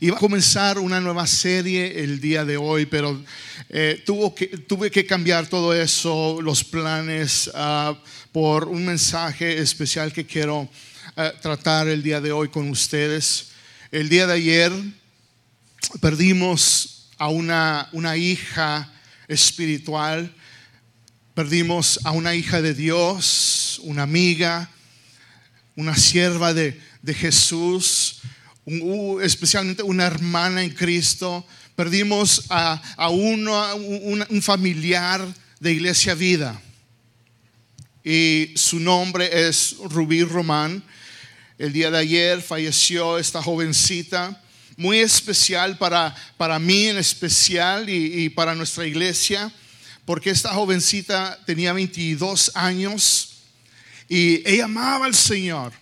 Iba a comenzar una nueva serie el día de hoy, pero eh, tuvo que, tuve que cambiar todo eso, los planes, ah, por un mensaje especial que quiero ah, tratar el día de hoy con ustedes. El día de ayer perdimos a una, una hija espiritual, perdimos a una hija de Dios, una amiga, una sierva de, de Jesús especialmente una hermana en Cristo. Perdimos a, a uno, un, familiar de Iglesia Vida. Y su nombre es Rubí Román. El día de ayer falleció esta jovencita, muy especial para, para mí en especial y para nuestra iglesia, porque esta jovencita tenía 22 años y ella amaba al Señor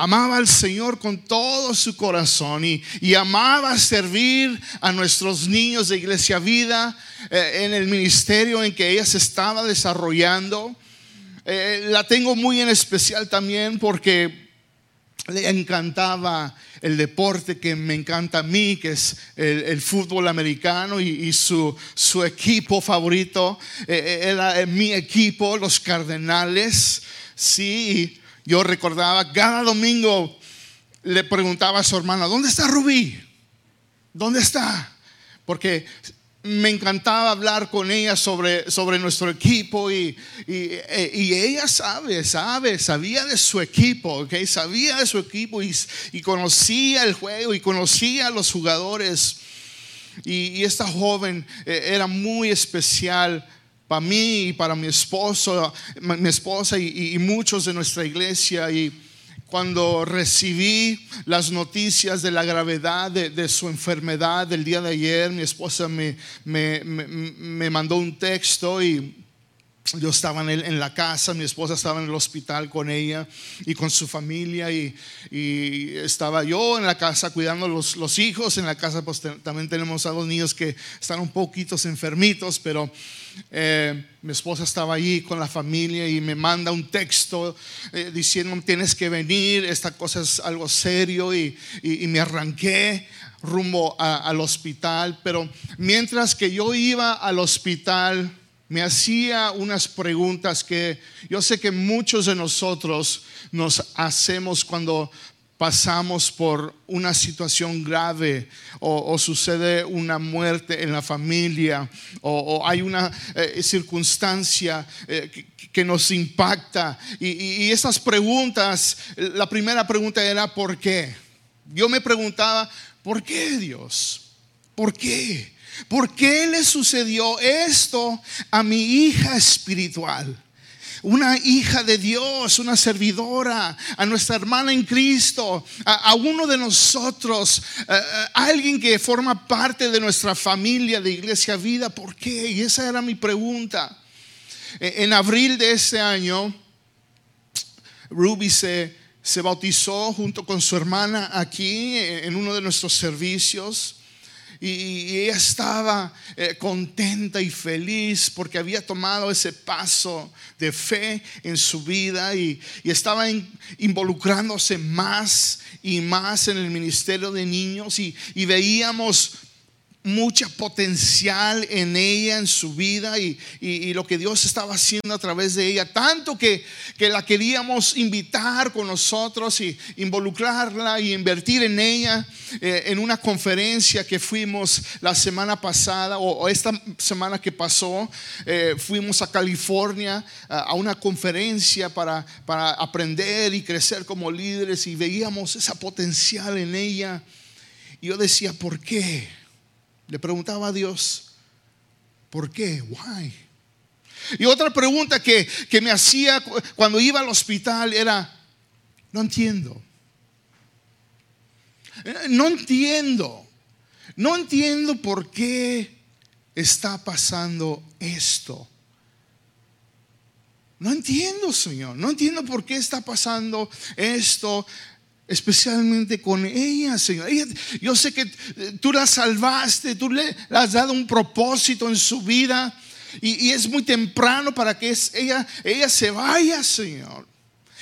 amaba al Señor con todo su corazón y, amaba servir a nuestros niños de Iglesia Vida eh, en el ministerio en que ella se estaba desarrollando. Eh, la tengo muy en especial también porque le encantaba el deporte que me encanta a mí, que es el, fútbol americano y, su, su, equipo favorito eh, era mi equipo, los Cardenales. Sí, yo recordaba, cada domingo le preguntaba a su hermana, ¿dónde está Rubí? ¿Dónde está? Porque me encantaba hablar con ella sobre, sobre nuestro equipo y, y, ella sabe, sabe, sabía de su equipo, ¿okay? sabía de su equipo y, y conocía el juego y conocía a los jugadores. Y, esta joven eh, era muy especial para mí y para mi esposo, mi esposa y, muchos de nuestra iglesia. Y cuando recibí las noticias de la gravedad de, su enfermedad del día de ayer, mi esposa me, me, me mandó un texto y yo estaba en, la casa, mi esposa estaba en el hospital con ella y con su familia y, estaba yo en la casa cuidando los, los hijos. En la casa pues, también tenemos a dos niños que están un poquito enfermitos, pero eh, mi esposa estaba allí con la familia y me manda un texto eh, diciendo tienes que venir, esta cosa es algo serio y, me arranqué rumbo al hospital. Pero mientras que yo iba al hospital, me hacía unas preguntas que yo sé que muchos de nosotros nos hacemos cuando pasamos por una situación grave o, sucede una muerte en la familia o, hay una eh, circunstancia eh, que, nos impacta. Y, y esas preguntas, la primera pregunta era ¿por qué? Yo me preguntaba, ¿por qué Dios? ¿Por qué? ¿Por qué le sucedió esto a mi hija espiritual? Una hija de Dios, una servidora, a nuestra hermana en Cristo, a, uno de nosotros, alguien que forma parte de nuestra familia de Iglesia Vida. ¿Por qué? Y esa era mi pregunta. E, en abril de ese año, Ruby se, se bautizó junto con su hermana aquí en uno de nuestros servicios y, ella estaba eh, contenta y feliz porque había tomado ese paso de fe en su vida y, estaba involucrándose más y más en el ministerio de niños y, y veíamos mucha potencial en ella, en su vida y, lo que Dios estaba haciendo a través de ella. Tanto que, que, la queríamos invitar con nosotros y involucrarla y invertir en ella eh, en una conferencia que fuimos la semana pasada o, esta semana que pasó. Eh, fuimos a California a, una conferencia para, para aprender y crecer como líderes y veíamos esa potencial en ella. Y yo decía, ¿por qué? Le preguntaba a Dios, ¿por qué? Why? Y otra pregunta que, que me hacía cuando iba al hospital era, no entiendo. Eh, no entiendo. No entiendo por qué está pasando esto. No entiendo, Señor. No entiendo por qué está pasando esto especialmente con ella, Señor. yo sé que eh, tú la salvaste, tú le has dado un propósito en su vida y, es muy temprano para que ella, ella se vaya, Señor.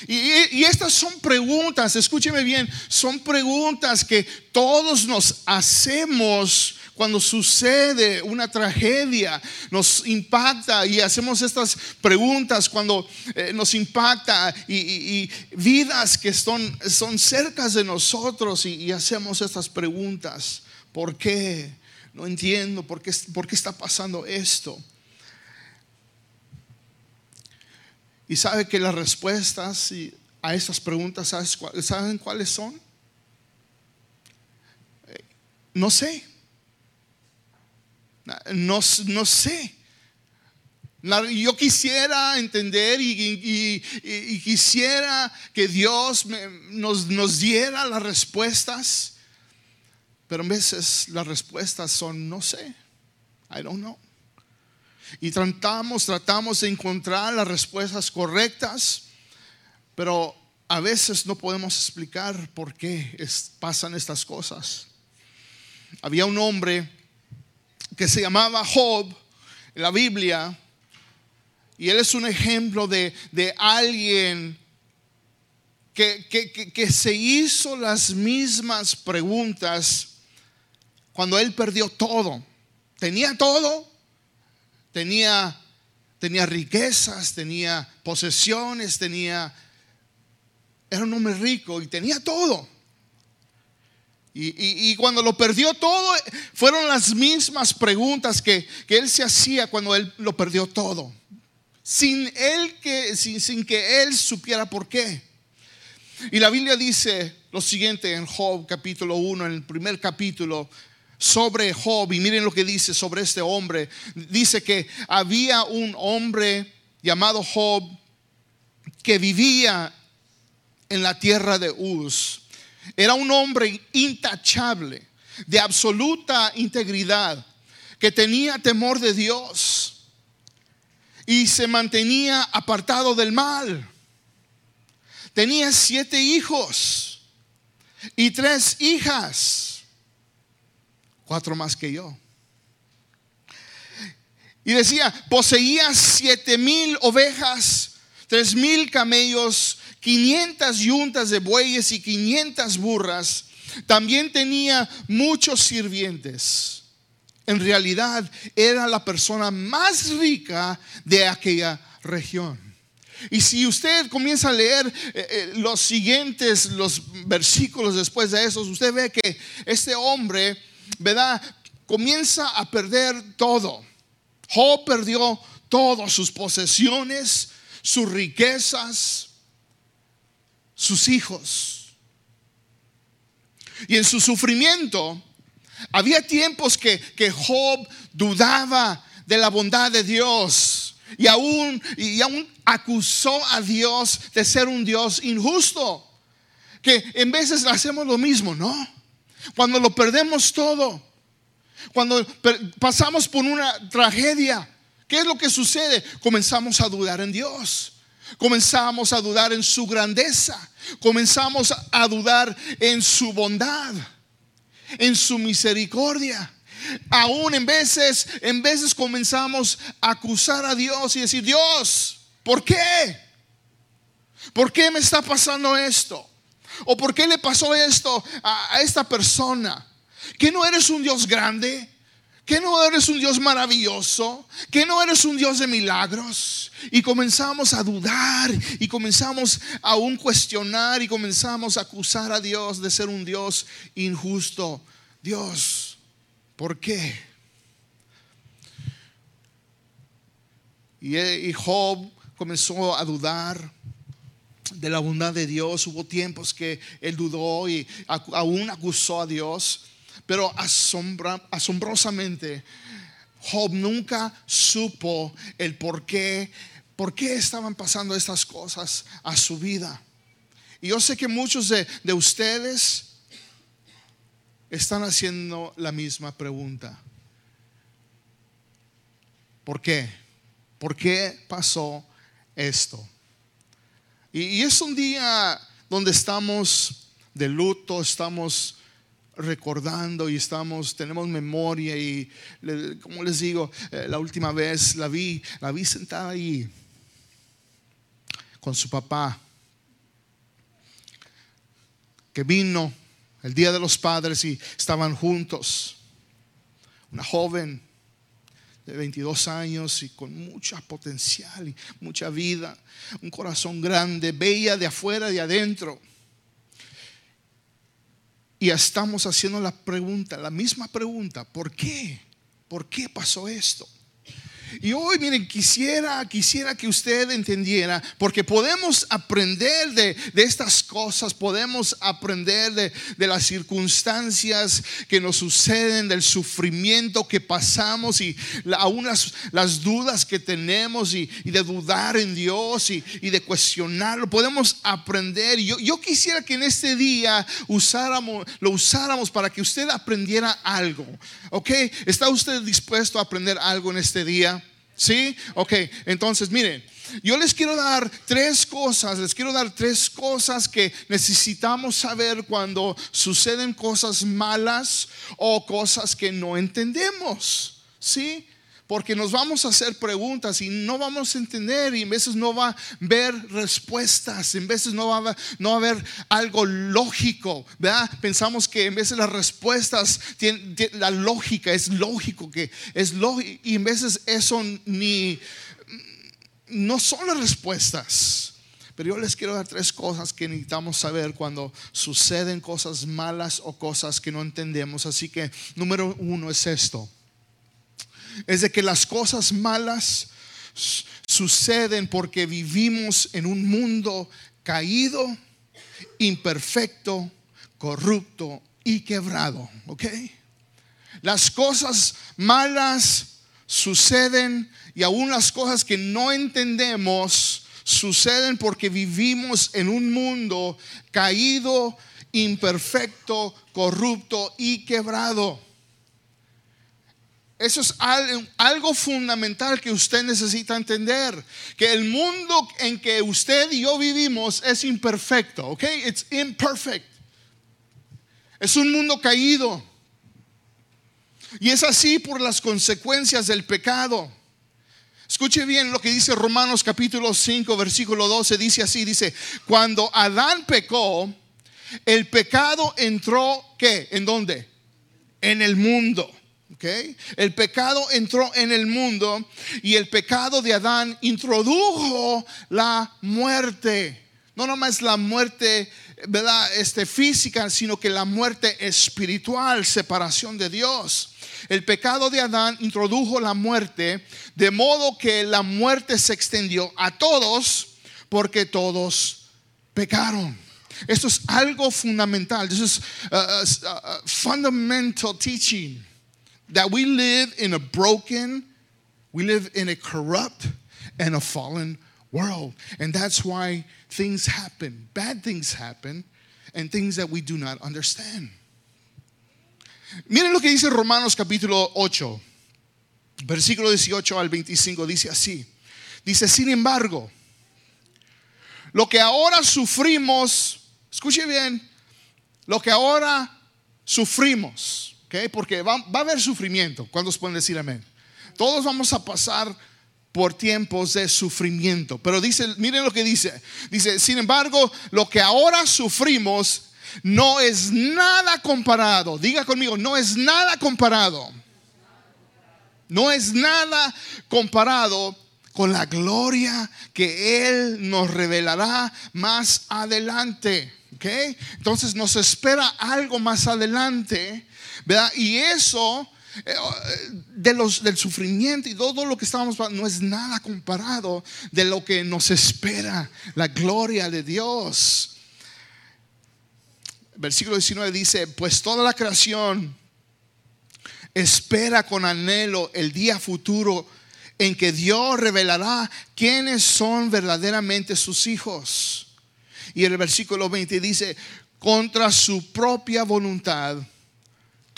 Y, estas son preguntas, escúcheme bien, son preguntas que todos nos hacemos cuando sucede una tragedia, nos impacta y hacemos estas preguntas cuando eh, nos impacta y, vidas que son, son cerca de nosotros y, hacemos estas preguntas. ¿Por qué? No entiendo por qué, por qué está pasando esto. Y sabe que las respuestas a estas preguntas, ¿saben cuáles son? Eh, no sé. No, sé. Yo quisiera entender y, quisiera que Dios nos, nos, diera las respuestas, pero a veces las respuestas son no sé, I don't know. Y tratamos, tratamos de encontrar las respuestas correctas, pero a veces no podemos explicar por qué pasan estas cosas. Había un hombre que se llamaba Job en la Biblia. Y él es un ejemplo de, alguien que, que, se hizo las mismas preguntas cuando él perdió todo. Tenía todo, tenía, tenía riquezas, tenía posesiones, tenía... Era un hombre rico y tenía todo. Y, cuando lo perdió todo, fueron las mismas preguntas que, él se hacía cuando él lo perdió todo. Sin, él que, sin, sin que él supiera por qué. Y la Biblia dice lo siguiente en Job capítulo 1, en el primer capítulo, sobre Job, y miren lo que dice sobre este hombre. Dice que había un hombre llamado Job que vivía en la tierra de Uz era un hombre intachable, de absoluta integridad, que tenía temor de Dios y se mantenía apartado del mal. Tenía siete hijos y tres hijas, cuatro más que yo. Y decía, poseía siete mil ovejas, tres mil camellos 500 yuntas de bueyes y 500 burras. También tenía muchos sirvientes. En realidad era la persona más rica de aquella región. Y si usted comienza a leer eh, eh, los siguientes, los versículos después de esos, usted ve que este hombre, ¿verdad? Comienza a perder todo. Job perdió todas sus posesiones, sus riquezas, sus hijos. Y en su sufrimiento, había tiempos que, que Job dudaba de la bondad de Dios y aún, y aún acusó a Dios de ser un Dios injusto. Que en veces hacemos lo mismo, ¿no? Cuando lo perdemos todo, cuando pasamos por una tragedia, ¿qué es lo que sucede? Comenzamos a dudar en Dios. Comenzamos a dudar en su grandeza. Comenzamos a dudar en su bondad, en su misericordia. Aún en veces, en veces comenzamos a acusar a Dios y decir, Dios, ¿por qué? ¿Por qué me está pasando esto? ¿O por qué le pasó esto a, a esta persona? ¿Que no eres un Dios grande? que no eres un Dios maravilloso, que no eres un Dios de milagros. Y comenzamos a dudar y comenzamos a un cuestionar y comenzamos a acusar a Dios de ser un Dios injusto. Dios, ¿por qué? Y Job comenzó a dudar de la bondad de Dios. Hubo tiempos que él dudó y aún acusó a Dios. Pero asombrosamente, Job nunca supo el por qué, por qué estaban pasando estas cosas a su vida. Y yo sé que muchos de, de ustedes están haciendo la misma pregunta. ¿Por qué? ¿Por qué pasó esto? Y, es un día donde estamos de luto, estamos recordando y estamos, tenemos memoria y como les digo, eh, la última vez la vi, la vi sentada ahí con su papá que vino el Día de los Padres y estaban juntos. Una joven de 22 años y con mucha potencial y mucha vida, un corazón grande, bella de afuera y de adentro. Y estamos haciendo la pregunta, la misma pregunta, ¿por qué? ¿Por qué pasó esto? Y hoy, miren, quisiera, quisiera que usted entendiera, porque podemos aprender de, estas cosas, podemos aprender de, las circunstancias que nos suceden, del sufrimiento que pasamos y aún las, dudas que tenemos y, de dudar en Dios y, de cuestionarlo. Podemos aprender. Yo, yo quisiera que en este día usáramos, lo usáramos para que usted aprendiera algo. ¿Ok? ¿Está usted dispuesto a aprender algo en este día? ¿Sí? Ok, entonces miren, yo les quiero dar tres cosas, les quiero dar tres cosas que necesitamos saber cuando suceden cosas malas o cosas que no entendemos. ¿Sí? Porque nos vamos a hacer preguntas y no vamos a entender y en veces no va a haber respuestas, en veces no va a, no a haber algo lógico, ¿verdad? Pensamos que en veces las respuestas, tienen, la lógica es lógico, que es lógico y en veces eso ni, no son las respuestas. Pero yo les quiero dar tres cosas que necesitamos saber cuando suceden cosas malas o cosas que no entendemos. Así que número uno es esto es de que las cosas malas suceden porque vivimos en un mundo caído, imperfecto, corrupto y quebrado. ¿Ok? Las cosas malas suceden y aún las cosas que no entendemos suceden porque vivimos en un mundo caído, imperfecto, corrupto y quebrado. Eso es algo fundamental que usted necesita entender. Que el mundo en que usted y yo vivimos es imperfecto. ¿Ok? It's imperfect. Es un mundo caído. Y es así por las consecuencias del pecado. Escuche bien lo que dice Romanos capítulo 5, versículo 12. Dice así, dice, cuando Adán pecó, el pecado entró, ¿qué? ¿En dónde? En el mundo. El pecado entró en el mundo y el pecado de Adán introdujo la muerte. No nomás la muerte, ¿verdad? Este, física, sino que la muerte espiritual, separación de Dios. El pecado de Adán introdujo la muerte, de modo que la muerte se extendió a todos, porque todos pecaron. Esto es algo fundamental. This is fundamental teaching that we live in a broken, we live in a corrupt and a fallen world. And that's why things happen, bad things happen, and things that we do not understand. Miren lo que dice Romanos capítulo 8, versículo 18 al 25, dice así. Dice, sin embargo, lo que ahora sufrimos, escuche bien, lo que ahora sufrimos porque va, a haber sufrimiento. ¿Cuántos pueden decir amén? Todos vamos a pasar por tiempos de sufrimiento. Pero dice, miren lo que dice. Dice, sin embargo, lo que ahora sufrimos no es nada comparado. Diga conmigo, no es nada comparado. No es nada comparado con la gloria que Él nos revelará más adelante. Entonces nos espera algo más adelante y eso eh, de los, del sufrimiento y todo lo que estábamos no es nada comparado de lo que nos espera, la gloria de Dios. Versículo 19 dice, pues toda la creación espera con anhelo el día futuro en que Dios revelará quiénes son verdaderamente sus hijos. Y el versículo 20 dice, contra su propia voluntad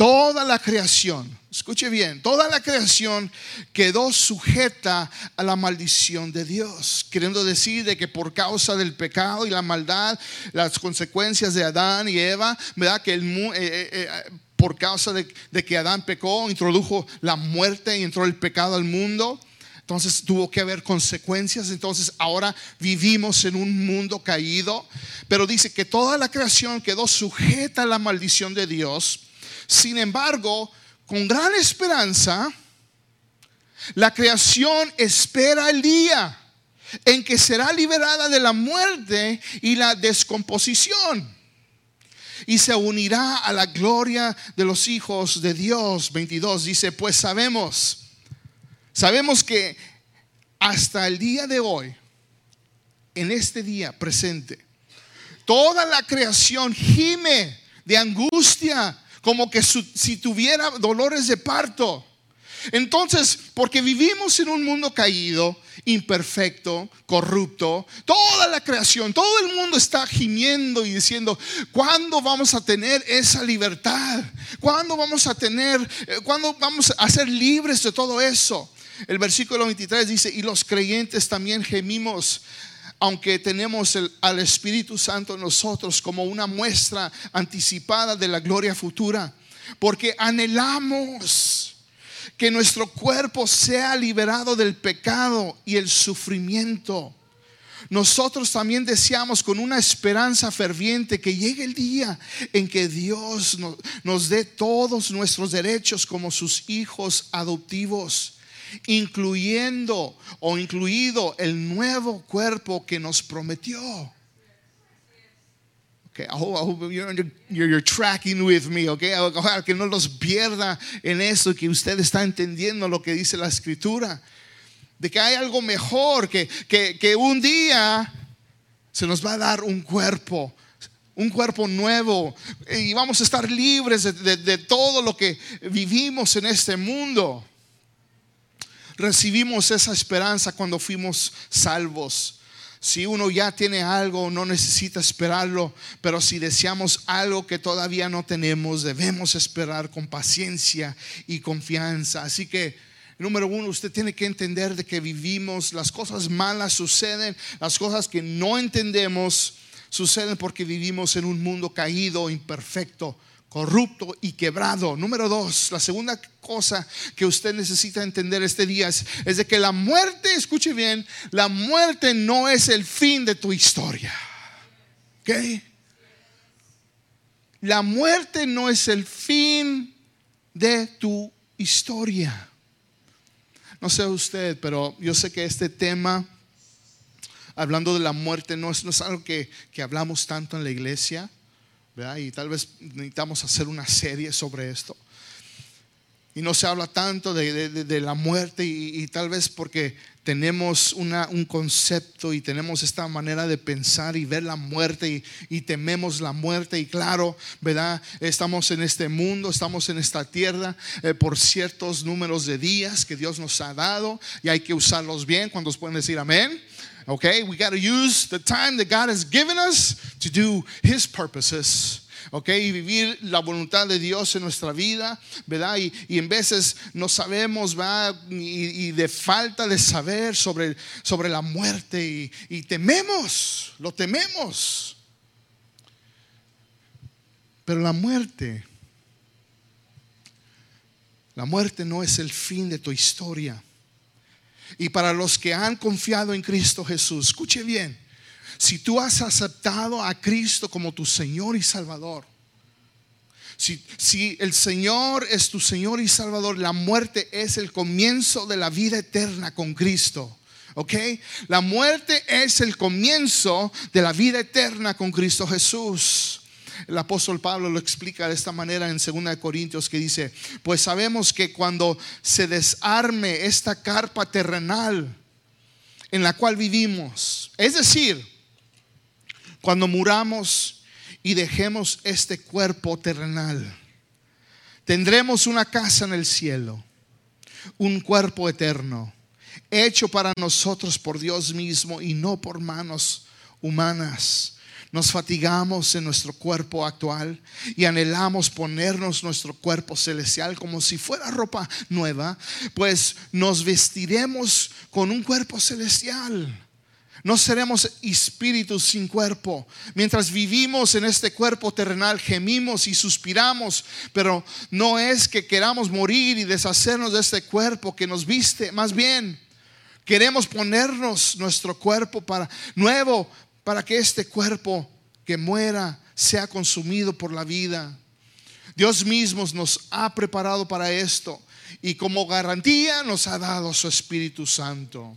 Toda la creación, escuche bien, toda la creación quedó sujeta a la maldición de Dios, queriendo decir de que por causa del pecado y la maldad, las consecuencias de Adán y Eva, ¿verdad? Que el, eh, eh, eh, por causa de que Adán pecó, introdujo la muerte y entró el pecado al mundo Entonces tuvo que haber consecuencias. Entonces ahora vivimos en un mundo caído. Pero dice que toda la creación quedó sujeta a la maldición de Dios. Sin embargo, con gran esperanza, la creación espera el día en que será liberada de la muerte y la descomposición y se unirá a la gloria de los hijos de Dios. 22 dice, pues sabemos Sabemos que hasta el día de hoy, en este día presente, toda la creación gime de angustia, como que si tuviera dolores de parto. Entonces, porque vivimos en un mundo caído, imperfecto, corrupto, toda la creación, todo el mundo está gimiendo y diciendo, ¿cuándo vamos a tener esa libertad? ¿Cuándo vamos a tener, eh, cuándo vamos a ser libres de todo eso? El versículo 23 dice, y los creyentes también gemimos, aunque tenemos al Espíritu Santo en nosotros como una muestra anticipada de la gloria futura, porque anhelamos que nuestro cuerpo sea liberado del pecado y el sufrimiento. Nosotros también deseamos con una esperanza ferviente que llegue el día en que Dios nos dé todos nuestros derechos como sus hijos adoptivos incluyendo o incluido el nuevo cuerpo que nos prometió. Okay, I hope, you're, tracking with me, okay? Ojalá que no los pierda en eso, que usted está entendiendo lo que dice la escritura. De que hay algo mejor, que, que, un día se nos va a dar un cuerpo un cuerpo nuevo y vamos a estar libres de, todo lo que vivimos en este mundo recibimos esa esperanza cuando fuimos salvos. Si uno ya tiene algo, no necesita esperarlo, pero si deseamos algo que todavía no tenemos, debemos esperar con paciencia y confianza. Así que, número uno, usted tiene que entender de que vivimos, las cosas malas suceden, las cosas que no entendemos suceden porque vivimos en un mundo caído, imperfecto corrupto y quebrado. Número dos, la segunda cosa que usted necesita entender este día es, de que la muerte, escuche bien, la muerte no es el fin de tu historia. ¿Ok? La muerte no es el fin de tu historia. No sé usted, pero yo sé que este tema, hablando de la muerte, no es, no es algo que, que hablamos tanto en la iglesia. Y tal vez necesitamos hacer una serie sobre esto. Y no se habla tanto de, la muerte y, tal vez porque tenemos un concepto y tenemos esta manera de pensar y ver la muerte y, tememos la muerte. Y claro, ¿verdad? Estamos en este mundo, estamos en esta tierra eh, por ciertos números de días que Dios nos ha dado y hay que usarlos bien. ¿Cuántos pueden decir amén? Okay, we got to use the time that God has given us to do His purposes. Okay, y vivir la voluntad de Dios en nuestra vida, ¿verdad? Y, y en veces no sabemos, ¿verdad? Y, y, de falta de saber sobre, sobre la muerte y, y tememos, lo tememos. Pero la muerte, la muerte no es el fin de tu historia. Y para los que han confiado en Cristo Jesús, escuche bien, si tú has aceptado a Cristo como tu Señor y Salvador, si, si, el Señor es tu Señor y Salvador, la muerte es el comienzo de la vida eterna con Cristo. ¿Ok? La muerte es el comienzo de la vida eterna con Cristo Jesús. El apóstol Pablo lo explica de esta manera en 2 Corintios que dice, pues sabemos que cuando se desarme esta carpa terrenal en la cual vivimos, es decir, cuando muramos y dejemos este cuerpo terrenal, tendremos una casa en el cielo, un cuerpo eterno, hecho para nosotros por Dios mismo y no por manos humanas nos fatigamos en nuestro cuerpo actual y anhelamos ponernos nuestro cuerpo celestial como si fuera ropa nueva, pues nos vestiremos con un cuerpo celestial. No seremos espíritus sin cuerpo. Mientras vivimos en este cuerpo terrenal, gemimos y suspiramos, pero no es que queramos morir y deshacernos de este cuerpo que nos viste, más bien Queremos ponernos nuestro cuerpo para nuevo para que este cuerpo que muera sea consumido por la vida. Dios mismo nos ha preparado para esto y como garantía nos ha dado su Espíritu Santo.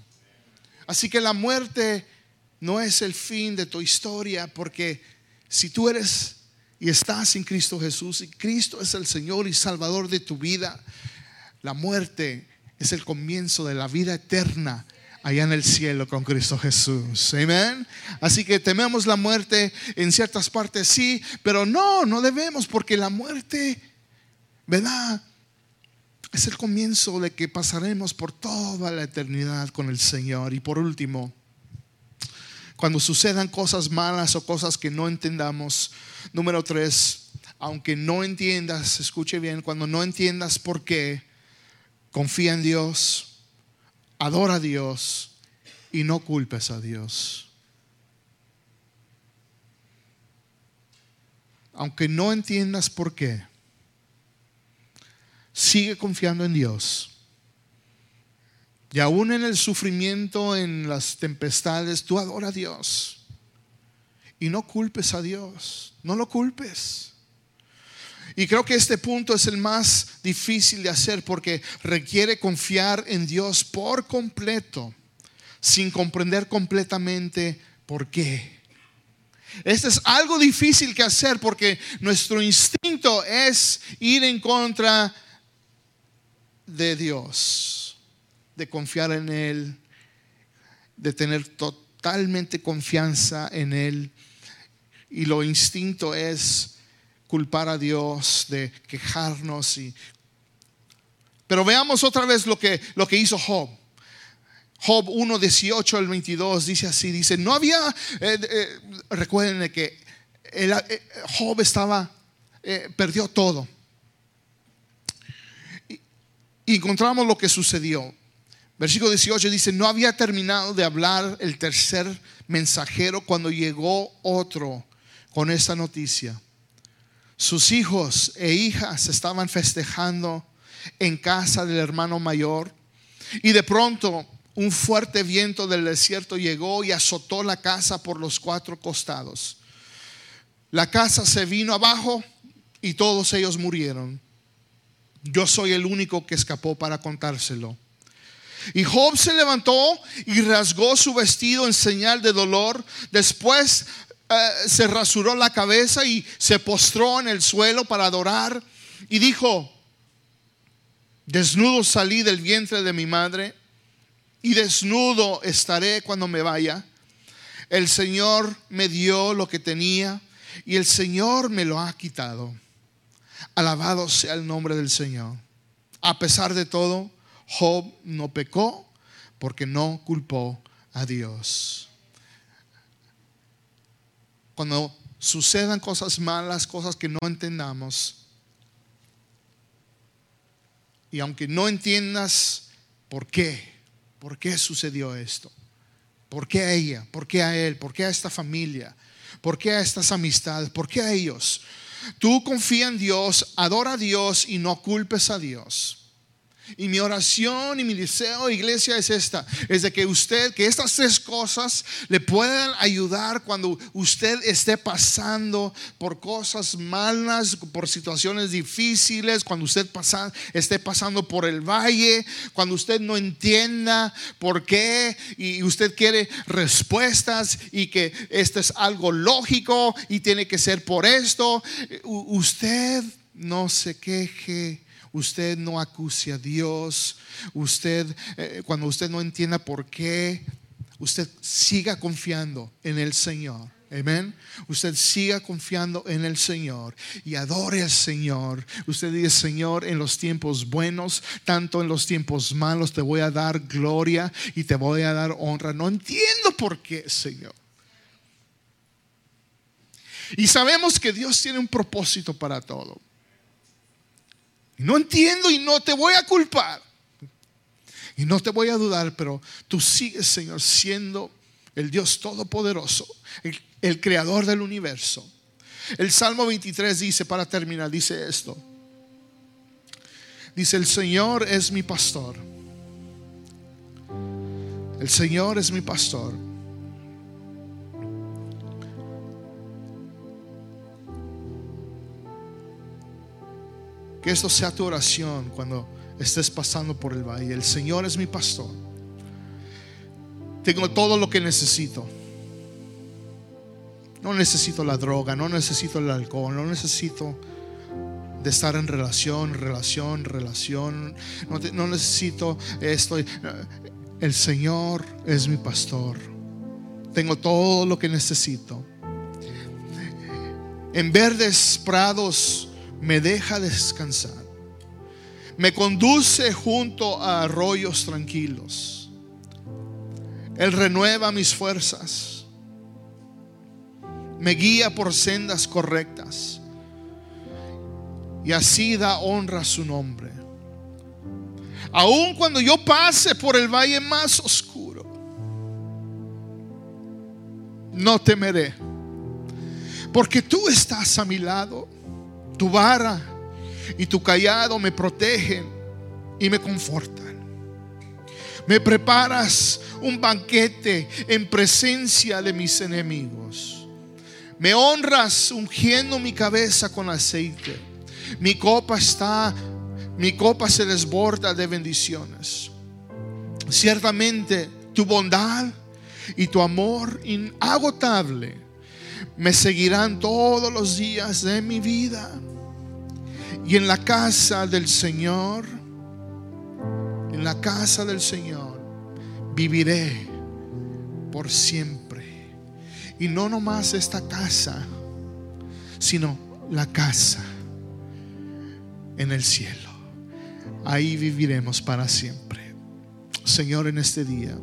Así que la muerte no es el fin de tu historia, porque si tú eres y estás en Cristo Jesús y Cristo es el Señor y Salvador de tu vida, la muerte es el comienzo de la vida eterna allá en el cielo con Cristo Jesús. Amén. Así que tememos la muerte en ciertas partes, sí, pero no, no debemos, porque la muerte, ¿verdad? Es el comienzo de que pasaremos por toda la eternidad con el Señor. Y por último, cuando sucedan cosas malas o cosas que no entendamos, número tres, aunque no entiendas, escuche bien, cuando no entiendas por qué, confía en Dios adora a Dios y no culpes a Dios. Aunque no entiendas por qué, sigue confiando en Dios. Y aún en el sufrimiento, en las tempestades, tú adora a Dios. Y no culpes a Dios, no lo culpes. Y creo que este punto es el más difícil de hacer porque requiere confiar en Dios por completo, sin comprender completamente por qué. Este es algo difícil que hacer porque nuestro instinto es ir en contra de Dios, de confiar en Él, de tener totalmente confianza en Él. Y lo instinto es culpar a Dios, de quejarnos. Y... Pero veamos otra vez lo que, lo que hizo Job. Job 1, 18 al 22 dice así, dice, no había, eh, eh, recuerden que eh, Job estaba, perdió todo. Y, y encontramos lo que sucedió. Versículo 18 dice, no había terminado de hablar el tercer mensajero cuando llegó otro con esta noticia. Sus hijos e hijas estaban festejando en casa del hermano mayor y de pronto un fuerte viento del desierto llegó y azotó la casa por los cuatro costados. La casa se vino abajo y todos ellos murieron. Yo soy el único que escapó para contárselo. Y Job se levantó y rasgó su vestido en señal de dolor. Después eh, se rasuró la cabeza y se postró en el suelo para adorar y dijo, desnudo salí del vientre de mi madre y desnudo estaré cuando me vaya. El Señor me dio lo que tenía y el Señor me lo ha quitado. Alabado sea el nombre del Señor. A pesar de todo, Job no pecó porque no culpó a Dios cuando sucedan cosas malas, cosas que no entendamos, y aunque no entiendas por qué, por qué sucedió esto, por qué a ella, por qué a él, por qué a esta familia, por qué a estas amistades, por qué a ellos, tú confía en Dios, adora a Dios y no culpes a Dios. Y mi oración y mi deseo, iglesia, es esta: es de que usted, que estas tres cosas le puedan ayudar cuando usted esté pasando por cosas malas, por situaciones difíciles, cuando usted esté pasando por el valle, cuando usted no entienda por qué y usted quiere respuestas y que esto es algo lógico y tiene que ser por esto. Usted no se queje usted no acuse a Dios, usted, eh, cuando usted no entienda por qué, usted siga confiando en el Señor. Amén. Usted siga confiando en el Señor y adore al Señor. Usted dice, Señor, en los tiempos buenos, tanto en los tiempos malos, te voy a dar gloria y te voy a dar honra. No entiendo por qué, Señor. Y sabemos que Dios tiene un propósito para todo. No entiendo y no te voy a culpar. Y no te voy a dudar, pero tú sigues, Señor, siendo el Dios Todopoderoso, el, creador del universo. El Salmo 23 dice, para terminar, dice esto. Dice, el Señor es mi pastor. El Señor es mi pastor. Que esto sea tu oración cuando estés pasando por el valle. El Señor es mi pastor. Tengo todo lo que necesito. No necesito la droga, no necesito el alcohol, no necesito de estar en relación, relación, relación. No, no necesito esto. El Señor es mi pastor. Tengo todo lo que necesito. En verdes prados me deja descansar. Me conduce junto a arroyos tranquilos. Él renueva mis fuerzas. Me guía por sendas correctas. Y así da honra a su nombre. Aun cuando yo pase por el valle más oscuro, no temeré. Porque tú estás a mi lado. Tu vara y tu callado me protegen y me confortan. Me preparas un banquete en presencia de mis enemigos. Me honras ungiendo mi cabeza con aceite. Mi copa está, mi copa se desborda de bendiciones. Ciertamente tu bondad y tu amor inagotable me seguirán todos los días de mi vida. Y en la casa del Señor, en la casa del Señor, viviré por siempre. Y no nomás esta casa, sino la casa en el cielo. Ahí viviremos para siempre. Señor, en este día.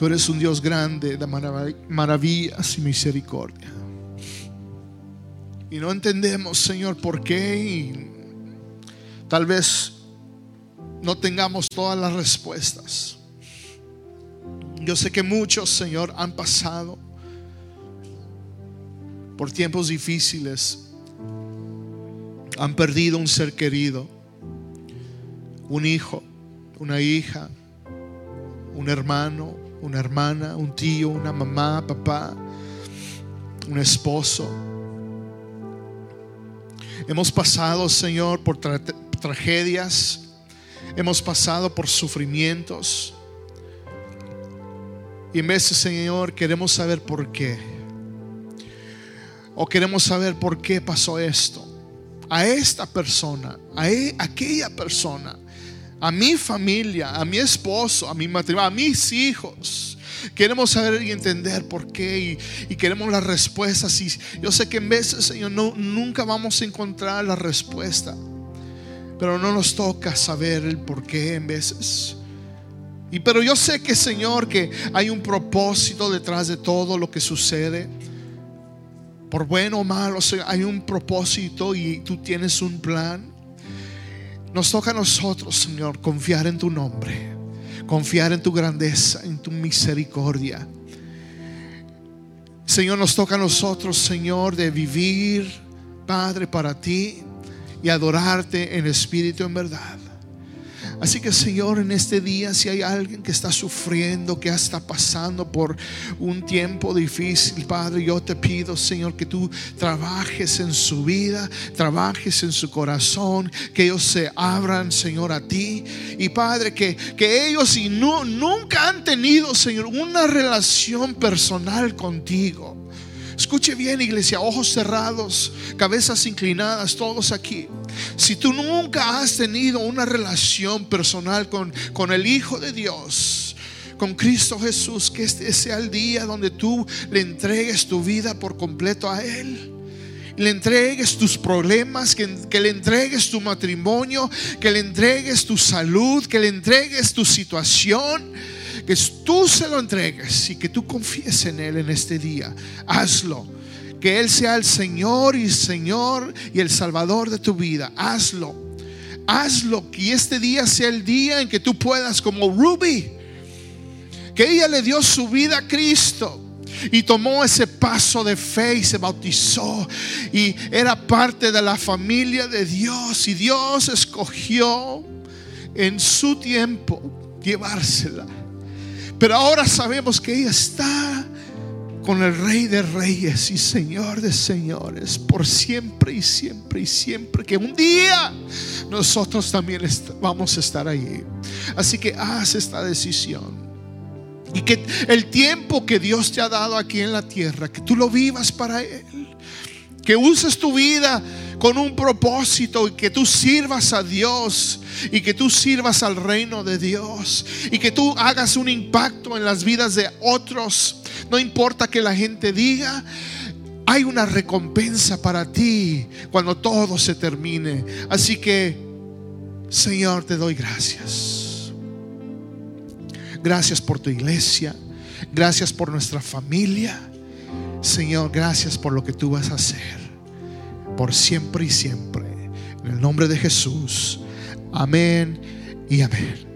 Tú eres un Dios grande de maravillas y misericordia. Y no entendemos, Señor, por qué. Tal vez no tengamos todas las respuestas. Yo sé que muchos, Señor, han pasado por tiempos difíciles. Han perdido un ser querido, un hijo, una hija, un hermano, una hermana, un tío, una mamá, papá, un esposo. Hemos pasado, Señor, por tragedias. Hemos pasado por sufrimientos. Y en Señor, queremos saber por qué. O queremos saber por qué pasó esto. A esta persona, a e, aquella persona a mi familia, a mi esposo, a mi matrimonio, a mis hijos. Queremos saber y entender por qué y, queremos las respuestas. Y yo sé que en veces, Señor, no, nunca vamos a encontrar la respuesta. Pero no nos toca saber el por qué en veces. Y pero yo sé que, Señor, que hay un propósito detrás de todo lo que sucede. Por bueno o malo, hay un propósito y tú tienes un plan. Nos toca a nosotros, Señor, confiar en tu nombre, confiar en tu grandeza, en tu misericordia. Señor, nos toca a nosotros, Señor, de vivir, Padre, para ti y adorarte en espíritu en verdad. Así que Señor, en este día, si hay alguien que está sufriendo, que está pasando por un tiempo difícil, Padre, yo te pido, Señor, que tú trabajes en su vida, trabajes en su corazón, que ellos se abran, Señor, a ti. Y Padre, que, que ellos y no, nunca han tenido, Señor, una relación personal contigo. Escuche bien, iglesia, ojos cerrados, cabezas inclinadas, todos aquí. Si tú nunca has tenido una relación personal con, con el Hijo de Dios, con Cristo Jesús, que este sea el día donde tú le entregues tu vida por completo a Él le entregues tus problemas, que, que, le entregues tu matrimonio, que le entregues tu salud, que le entregues tu situación que tú se lo entregues y que tú confíes en Él en este día. Hazlo. Que Él sea el Señor y Señor y el Salvador de tu vida. Hazlo. Hazlo. Que este día sea el día en que tú puedas, como Ruby, que ella le dio su vida a Cristo y tomó ese paso de fe y se bautizó y era parte de la familia de Dios y Dios escogió en su tiempo llevársela. Pero ahora sabemos que ella está con el Rey de Reyes y Señor de Señores por siempre y siempre y siempre. Que un día nosotros también vamos a estar allí. Así que haz esta decisión. Y que el tiempo que Dios te ha dado aquí en la tierra, que tú lo vivas para Él. Que uses tu vida con un propósito y que tú sirvas a Dios y que tú sirvas al reino de Dios y que tú hagas un impacto en las vidas de otros. No importa que la gente diga, hay una recompensa para ti cuando todo se termine. Así que, Señor, te doy gracias. Gracias por tu iglesia. Gracias por nuestra familia. Señor, gracias por lo que tú vas a hacer por siempre y siempre. En el nombre de Jesús. Amén y amén.